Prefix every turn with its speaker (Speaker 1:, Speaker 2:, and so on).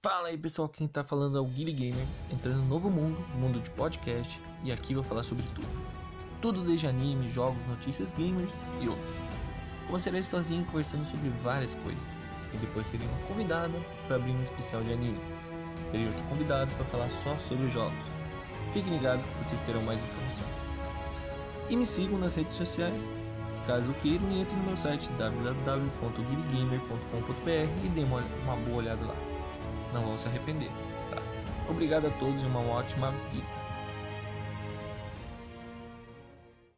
Speaker 1: Fala aí pessoal, quem tá falando é o Guilherme Gamer, entrando no novo mundo, mundo de podcast, e aqui vou falar sobre tudo. Tudo desde anime, jogos, notícias gamers e outros. Começarei sozinho conversando sobre várias coisas, e depois teria uma convidada para abrir um especial de animes. Teria outro convidado para falar só sobre os jogos. Fiquem ligados que vocês terão mais informações. E me sigam nas redes sociais, caso queiram, entre no meu site www.guilhergamer.com.br e dê uma boa olhada lá não vão se arrepender. Tá? Obrigado a todos e uma ótima vida.